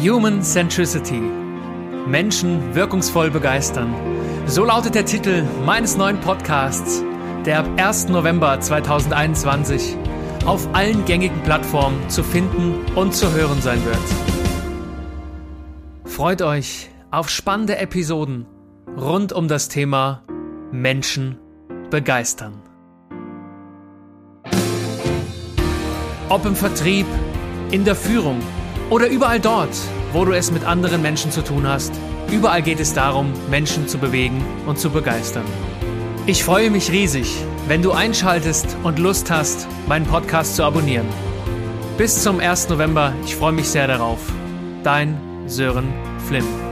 Human Centricity. Menschen wirkungsvoll begeistern. So lautet der Titel meines neuen Podcasts, der ab 1. November 2021 auf allen gängigen Plattformen zu finden und zu hören sein wird. Freut euch auf spannende Episoden rund um das Thema Menschen begeistern. Ob im Vertrieb, in der Führung oder überall dort, wo du es mit anderen Menschen zu tun hast, überall geht es darum, Menschen zu bewegen und zu begeistern. Ich freue mich riesig, wenn du einschaltest und Lust hast, meinen Podcast zu abonnieren. Bis zum 1. November, ich freue mich sehr darauf. Dein Sören Flynn.